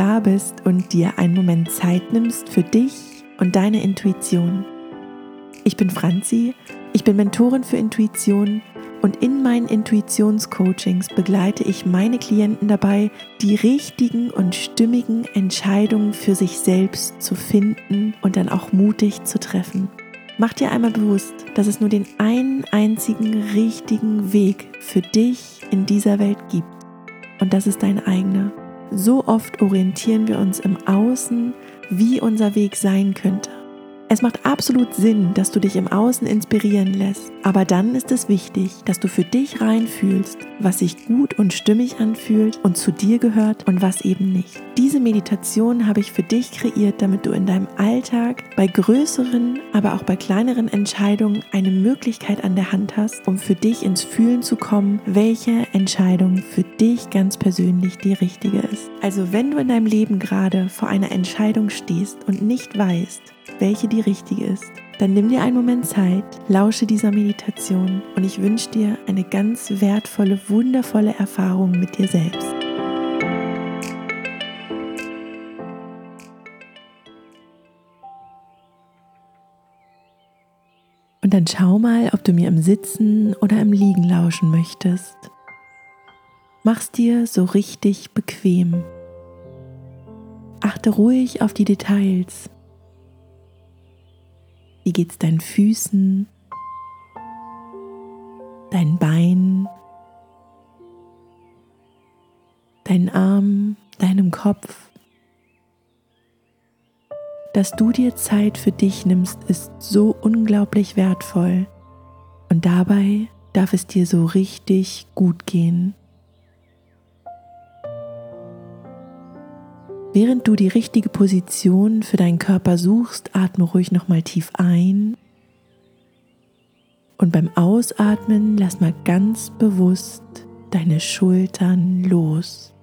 da bist und dir einen Moment Zeit nimmst für dich und deine Intuition. Ich bin Franzi, ich bin Mentorin für Intuition und in meinen Intuitionscoachings begleite ich meine Klienten dabei, die richtigen und stimmigen Entscheidungen für sich selbst zu finden und dann auch mutig zu treffen. Mach dir einmal bewusst, dass es nur den einen einzigen richtigen Weg für dich in dieser Welt gibt. Und das ist dein eigener. So oft orientieren wir uns im Außen, wie unser Weg sein könnte. Es macht absolut Sinn, dass du dich im Außen inspirieren lässt, aber dann ist es wichtig, dass du für dich reinfühlst, was sich gut und stimmig anfühlt und zu dir gehört und was eben nicht. Diese Meditation habe ich für dich kreiert, damit du in deinem Alltag bei größeren, aber auch bei kleineren Entscheidungen eine Möglichkeit an der Hand hast, um für dich ins Fühlen zu kommen, welche Entscheidung für dich ganz persönlich die richtige ist. Also wenn du in deinem Leben gerade vor einer Entscheidung stehst und nicht weißt, welche die richtige ist, dann nimm dir einen Moment Zeit, lausche dieser Meditation und ich wünsche dir eine ganz wertvolle, wundervolle Erfahrung mit dir selbst. Und dann schau mal, ob du mir im Sitzen oder im Liegen lauschen möchtest. Mach's dir so richtig bequem. Achte ruhig auf die Details. Wie geht's deinen Füßen, deinen Beinen, deinen Armen, deinem Kopf? Dass du dir Zeit für dich nimmst, ist so unglaublich wertvoll. Und dabei darf es dir so richtig gut gehen. Während du die richtige Position für deinen Körper suchst, atme ruhig nochmal tief ein. Und beim Ausatmen lass mal ganz bewusst deine Schultern los.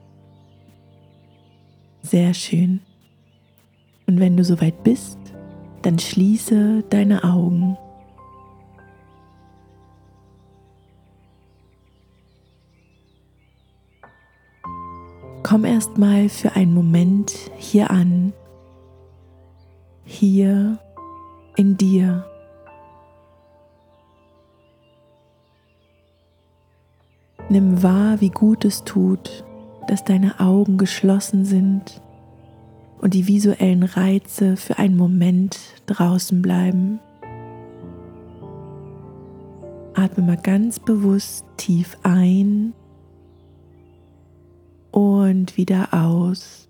Sehr schön. Und wenn du soweit bist, dann schließe deine Augen. Komm erstmal für einen Moment hier an, hier in dir. Nimm wahr, wie gut es tut, dass deine Augen geschlossen sind und die visuellen Reize für einen Moment draußen bleiben. Atme mal ganz bewusst tief ein und wieder aus.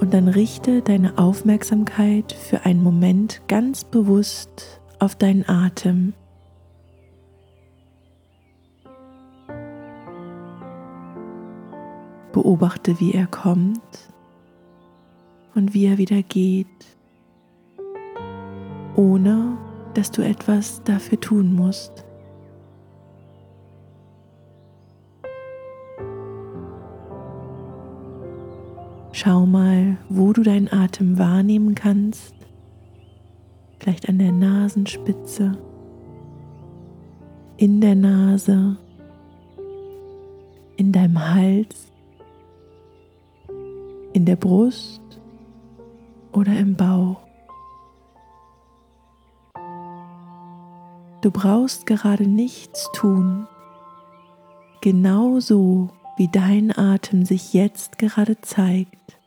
Und dann richte deine Aufmerksamkeit für einen Moment ganz bewusst auf deinen Atem. Beobachte, wie er kommt und wie er wieder geht, ohne dass du etwas dafür tun musst. Schau mal, wo du deinen Atem wahrnehmen kannst. Vielleicht an der Nasenspitze, in der Nase, in deinem Hals, in der Brust oder im Bauch. Du brauchst gerade nichts tun. Genauso wie dein Atem sich jetzt gerade zeigt,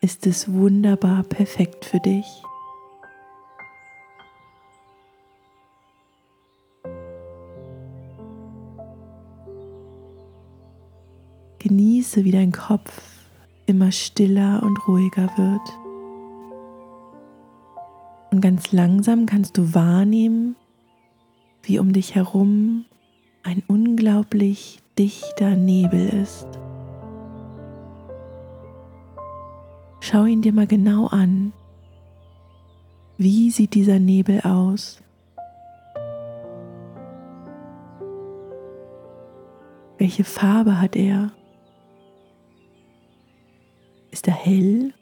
ist es wunderbar perfekt für dich. Genieße, wie dein Kopf immer stiller und ruhiger wird. Und ganz langsam kannst du wahrnehmen, wie um dich herum ein unglaublich dichter Nebel ist. Schau ihn dir mal genau an. Wie sieht dieser Nebel aus? Welche Farbe hat er? Ist er hell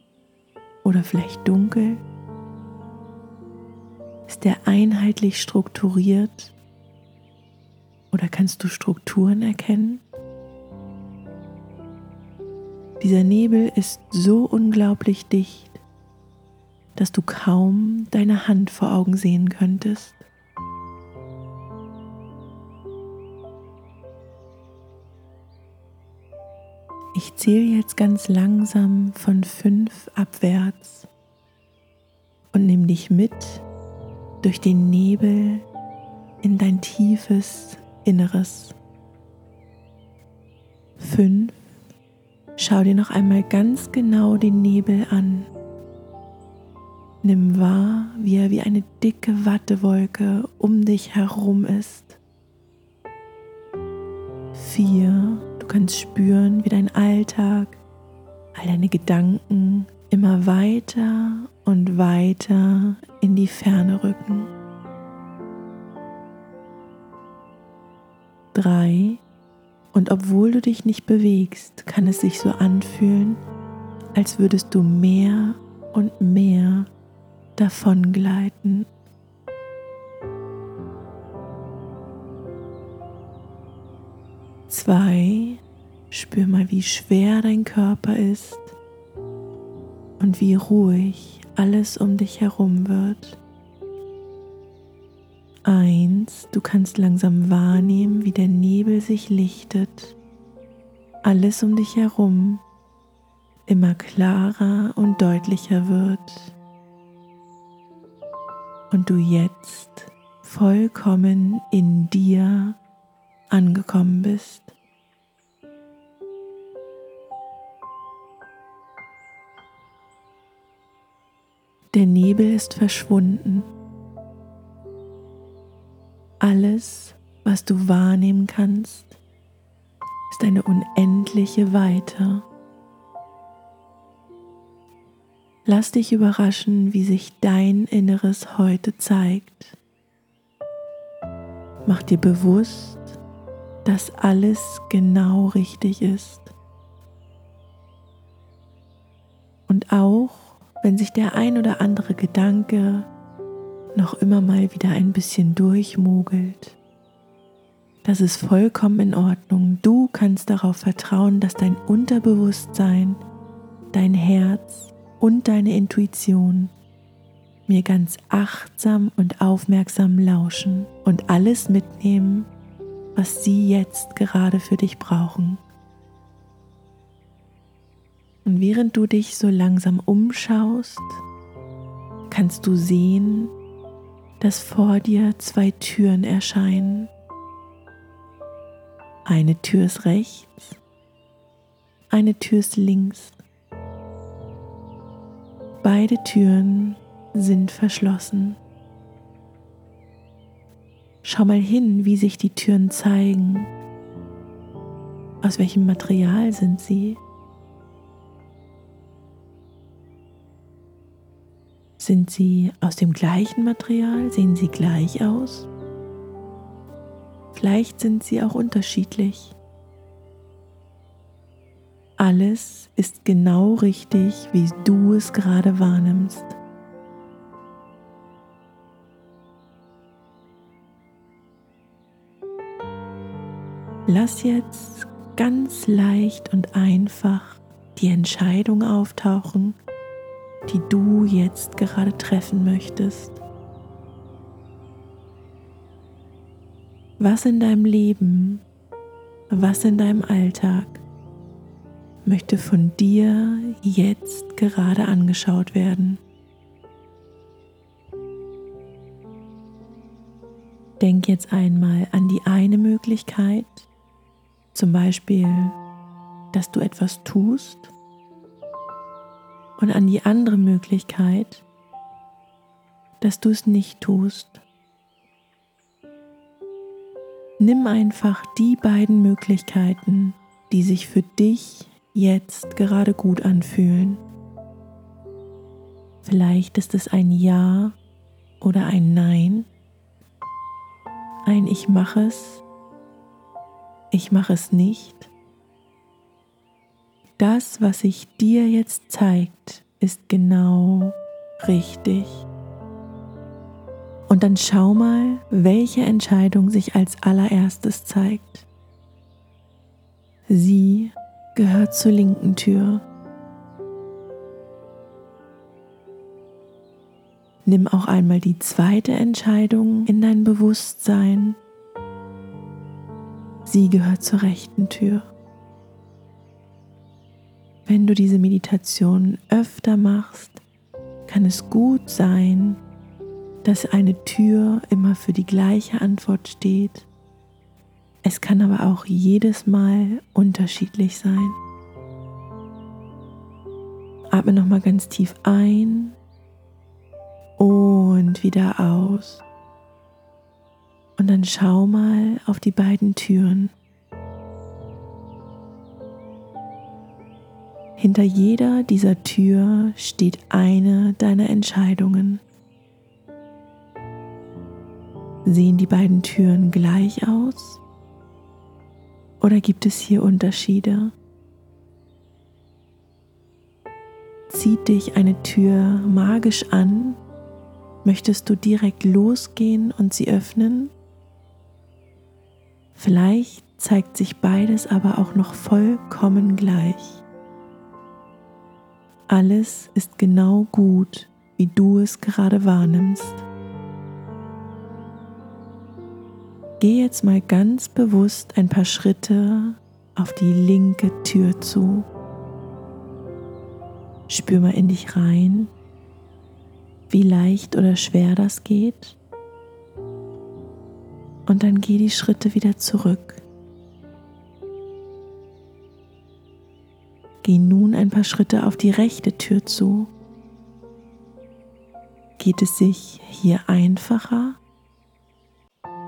oder vielleicht dunkel? Ist er einheitlich strukturiert oder kannst du Strukturen erkennen? Dieser Nebel ist so unglaublich dicht, dass du kaum deine Hand vor Augen sehen könntest. Ich zähle jetzt ganz langsam von fünf abwärts und nimm dich mit durch den Nebel in dein tiefes Inneres. Fünf. Schau dir noch einmal ganz genau den Nebel an. Nimm wahr, wie er wie eine dicke Wattewolke um dich herum ist. Vier. Du kannst spüren, wie dein Alltag, all deine Gedanken immer weiter und weiter in die Ferne rücken. Drei. Und obwohl du dich nicht bewegst, kann es sich so anfühlen, als würdest du mehr und mehr davon gleiten. Zwei, spür mal, wie schwer dein Körper ist und wie ruhig alles um dich herum wird. Eins, du kannst langsam wahrnehmen, wie der Nebel sich lichtet. Alles um dich herum immer klarer und deutlicher wird. Und du jetzt vollkommen in dir angekommen bist. Der Nebel ist verschwunden. Alles, was du wahrnehmen kannst, ist eine unendliche Weite. Lass dich überraschen, wie sich dein Inneres heute zeigt. Mach dir bewusst, dass alles genau richtig ist. Und auch wenn sich der ein oder andere Gedanke noch immer mal wieder ein bisschen durchmogelt. Das ist vollkommen in Ordnung. Du kannst darauf vertrauen, dass dein Unterbewusstsein, dein Herz und deine Intuition mir ganz achtsam und aufmerksam lauschen und alles mitnehmen, was sie jetzt gerade für dich brauchen. Und während du dich so langsam umschaust, kannst du sehen, dass vor dir zwei Türen erscheinen. Eine Tür ist rechts, eine Tür ist links. Beide Türen sind verschlossen. Schau mal hin, wie sich die Türen zeigen. Aus welchem Material sind sie? Sind sie aus dem gleichen Material? Sehen sie gleich aus? Vielleicht sind sie auch unterschiedlich. Alles ist genau richtig, wie du es gerade wahrnimmst. Lass jetzt ganz leicht und einfach die Entscheidung auftauchen, die du jetzt gerade treffen möchtest. Was in deinem Leben, was in deinem Alltag möchte von dir jetzt gerade angeschaut werden? Denk jetzt einmal an die eine Möglichkeit, zum Beispiel, dass du etwas tust und an die andere Möglichkeit, dass du es nicht tust. Nimm einfach die beiden Möglichkeiten, die sich für dich jetzt gerade gut anfühlen. Vielleicht ist es ein Ja oder ein Nein, ein Ich mache es, ich mache es nicht das, was sich dir jetzt zeigt, ist genau richtig. Und dann schau mal, welche Entscheidung sich als allererstes zeigt. Sie gehört zur linken Tür. Nimm auch einmal die zweite Entscheidung in dein Bewusstsein. Sie gehört zur rechten Tür. Wenn du diese Meditation öfter machst, kann es gut sein, dass eine Tür immer für die gleiche Antwort steht. Es kann aber auch jedes Mal unterschiedlich sein. Atme nochmal ganz tief ein und wieder aus. Und dann schau mal auf die beiden Türen. Hinter jeder dieser Tür steht eine deiner Entscheidungen. Sehen die beiden Türen gleich aus? Oder gibt es hier Unterschiede? Zieht dich eine Tür magisch an? Möchtest du direkt losgehen und sie öffnen? Vielleicht zeigt sich beides aber auch noch vollkommen gleich. Alles ist genau gut, wie du es gerade wahrnimmst. Geh jetzt mal ganz bewusst ein paar Schritte auf die linke Tür zu. Spür mal in dich rein, wie leicht oder schwer das geht. Und dann geh die Schritte wieder zurück. Geh ein paar Schritte auf die rechte Tür zu. Geht es sich hier einfacher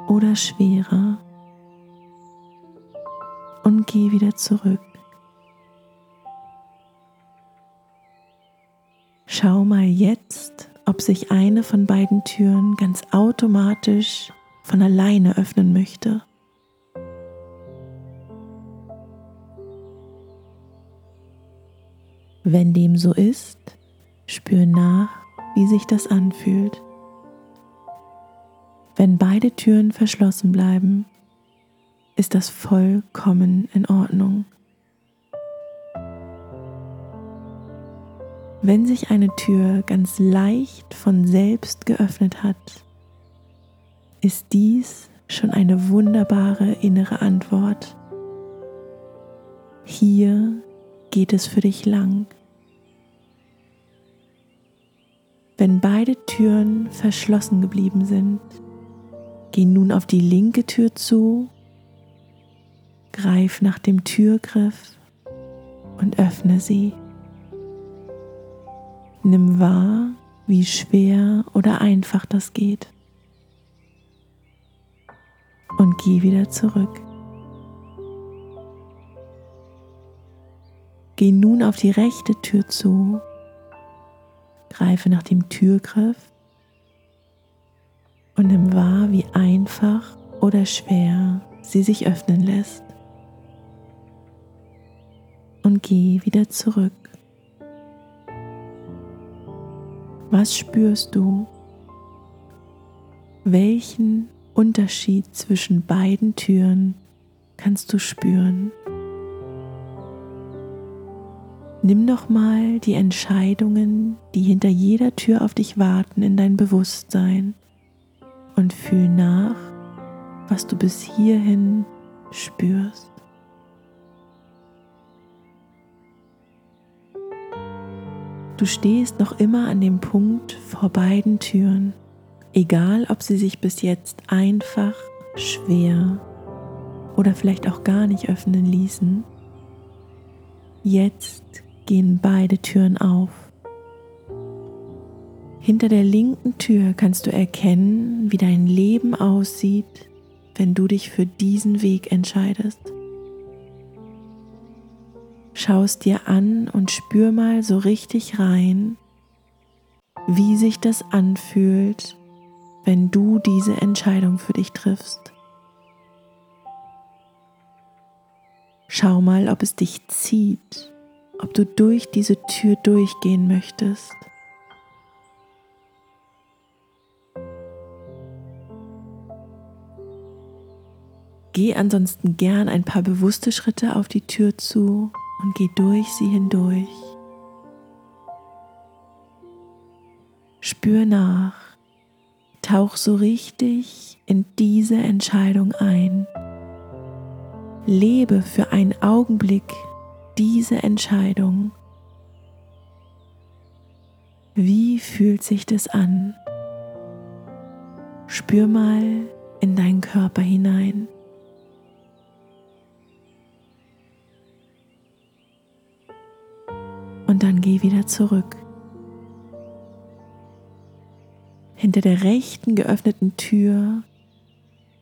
oder schwerer und geh wieder zurück. Schau mal jetzt, ob sich eine von beiden Türen ganz automatisch von alleine öffnen möchte. Wenn dem so ist, spür nach, wie sich das anfühlt. Wenn beide Türen verschlossen bleiben, ist das vollkommen in Ordnung. Wenn sich eine Tür ganz leicht von selbst geöffnet hat, ist dies schon eine wunderbare innere Antwort. Hier geht es für dich lang. Wenn beide Türen verschlossen geblieben sind, Geh nun auf die linke Tür zu, greif nach dem Türgriff und öffne sie. Nimm wahr, wie schwer oder einfach das geht. Und geh wieder zurück. Geh nun auf die rechte Tür zu, greife nach dem Türgriff und nimm wahr, wie einfach oder schwer sie sich öffnen lässt. Und geh wieder zurück. Was spürst du? Welchen Unterschied zwischen beiden Türen kannst du spüren? Nimm doch mal die Entscheidungen, die hinter jeder Tür auf dich warten, in dein Bewusstsein und fühl nach, was du bis hierhin spürst. Du stehst noch immer an dem Punkt vor beiden Türen, egal ob sie sich bis jetzt einfach, schwer oder vielleicht auch gar nicht öffnen ließen. Jetzt gehen beide Türen auf. Hinter der linken Tür kannst du erkennen, wie dein Leben aussieht, wenn du dich für diesen Weg entscheidest. Schau es dir an und spür mal so richtig rein, wie sich das anfühlt, wenn du diese Entscheidung für dich triffst. Schau mal, ob es dich zieht, ob du durch diese Tür durchgehen möchtest. Geh ansonsten gern ein paar bewusste Schritte auf die Tür zu und geh durch sie hindurch. Spür nach, tauch so richtig in diese Entscheidung ein. Lebe für einen Augenblick diese Entscheidung. Wie fühlt sich das an? Spür mal in deinen Körper hinein. Und dann geh wieder zurück. Hinter der rechten geöffneten Tür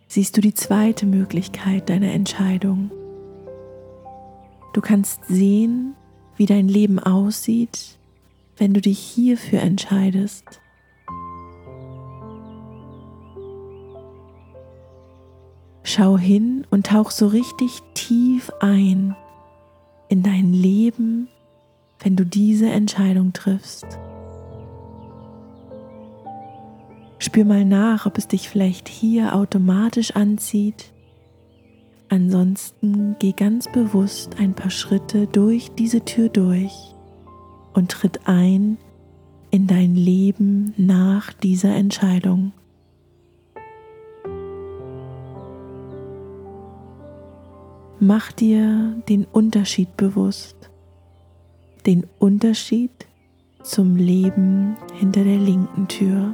siehst du die zweite Möglichkeit deiner Entscheidung. Du kannst sehen, wie dein Leben aussieht, wenn du dich hierfür entscheidest. Schau hin und tauch so richtig tief ein in dein Leben, wenn du diese Entscheidung triffst. Spür mal nach, ob es dich vielleicht hier automatisch anzieht. Ansonsten geh ganz bewusst ein paar Schritte durch diese Tür durch und tritt ein in dein Leben nach dieser Entscheidung. Mach dir den Unterschied bewusst, den Unterschied zum Leben hinter der linken Tür.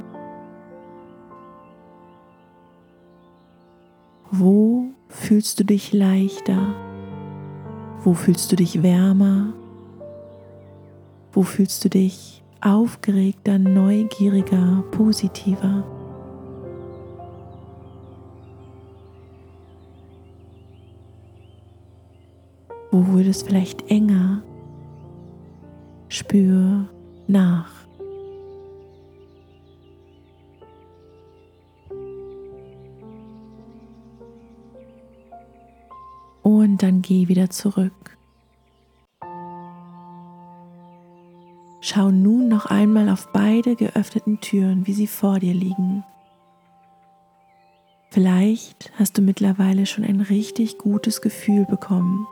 Wo fühlst du dich leichter? Wo fühlst du dich wärmer? Wo fühlst du dich aufgeregter, neugieriger, positiver? Wo wurde es vielleicht enger? Spür nach. Dann geh wieder zurück. Schau nun noch einmal auf beide geöffneten Türen, wie sie vor dir liegen. Vielleicht hast du mittlerweile schon ein richtig gutes Gefühl bekommen,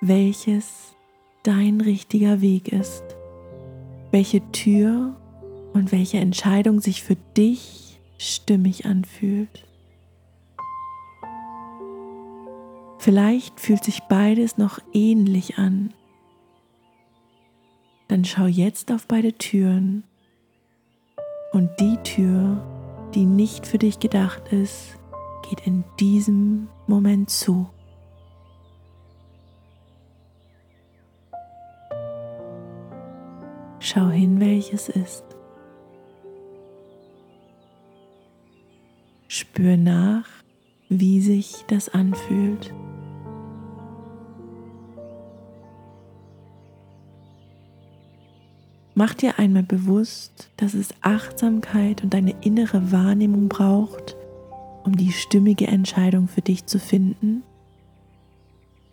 welches dein richtiger Weg ist, welche Tür und welche Entscheidung sich für dich stimmig anfühlt. Vielleicht fühlt sich beides noch ähnlich an. Dann schau jetzt auf beide Türen und die Tür, die nicht für dich gedacht ist, geht in diesem Moment zu. Schau hin, welches ist. Spür nach, wie sich das anfühlt. Mach dir einmal bewusst, dass es Achtsamkeit und deine innere Wahrnehmung braucht, um die stimmige Entscheidung für dich zu finden,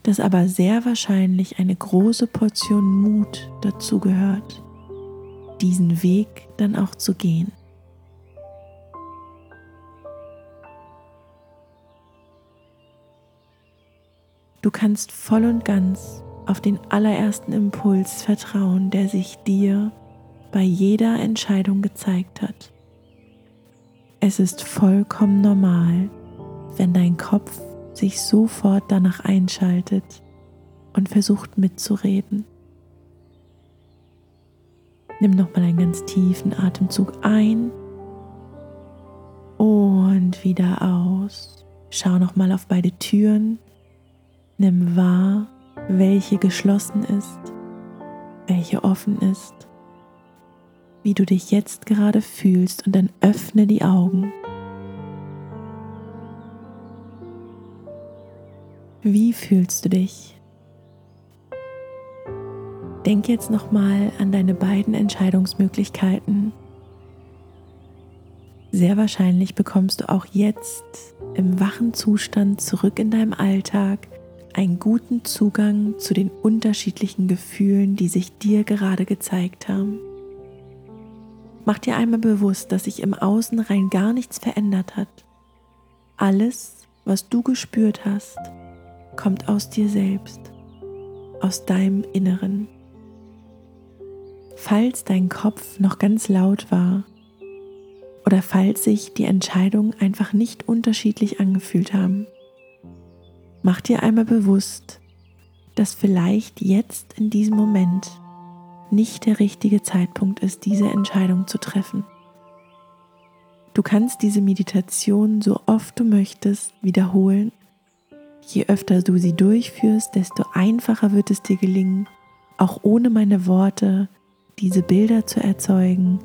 dass aber sehr wahrscheinlich eine große Portion Mut dazu gehört, diesen Weg dann auch zu gehen. Du kannst voll und ganz auf den allerersten Impuls vertrauen, der sich dir bei jeder Entscheidung gezeigt hat. Es ist vollkommen normal, wenn dein Kopf sich sofort danach einschaltet und versucht mitzureden. Nimm nochmal einen ganz tiefen Atemzug ein und wieder aus. Schau nochmal auf beide Türen. Nimm wahr, welche geschlossen ist, welche offen ist, wie du dich jetzt gerade fühlst und dann öffne die Augen. Wie fühlst du dich? Denk jetzt nochmal an deine beiden Entscheidungsmöglichkeiten. Sehr wahrscheinlich bekommst du auch jetzt im wachen Zustand zurück in deinem Alltag einen guten Zugang zu den unterschiedlichen Gefühlen, die sich dir gerade gezeigt haben. Mach dir einmal bewusst, dass sich im Außen rein gar nichts verändert hat. Alles, was du gespürt hast, kommt aus dir selbst. aus deinem Inneren. Falls dein Kopf noch ganz laut war oder falls sich die Entscheidungen einfach nicht unterschiedlich angefühlt haben, mach dir einmal bewusst, dass vielleicht jetzt in diesem Moment nicht der richtige Zeitpunkt ist, diese Entscheidung zu treffen. Du kannst diese Meditation so oft du möchtest wiederholen. Je öfter du sie durchführst, desto einfacher wird es dir gelingen, auch ohne meine Worte diese Bilder zu erzeugen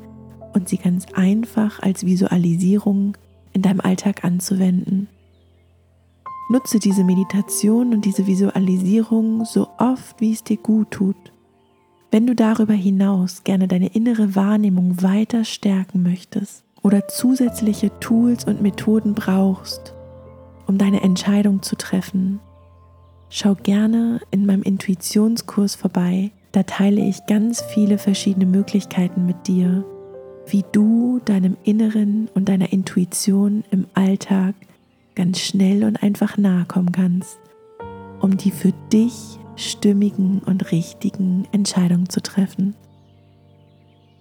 und sie ganz einfach als Visualisierung in deinem Alltag anzuwenden. Nutze diese Meditation und diese Visualisierung so oft, wie es dir gut tut. Wenn du darüber hinaus gerne deine innere Wahrnehmung weiter stärken möchtest oder zusätzliche Tools und Methoden brauchst, um deine Entscheidung zu treffen, schau gerne in meinem Intuitionskurs vorbei. Da teile ich ganz viele verschiedene Möglichkeiten mit dir, wie du deinem Inneren und deiner Intuition im Alltag ganz schnell und einfach nahe kommen kannst, um die für dich stimmigen und richtigen Entscheidungen zu treffen.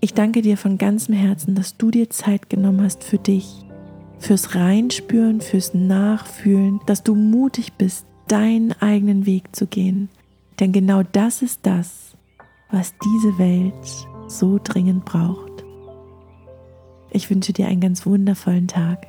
Ich danke dir von ganzem Herzen, dass du dir Zeit genommen hast für dich, fürs Reinspüren, fürs Nachfühlen, dass du mutig bist, deinen eigenen Weg zu gehen. Denn genau das ist das, was diese Welt so dringend braucht. Ich wünsche dir einen ganz wundervollen Tag.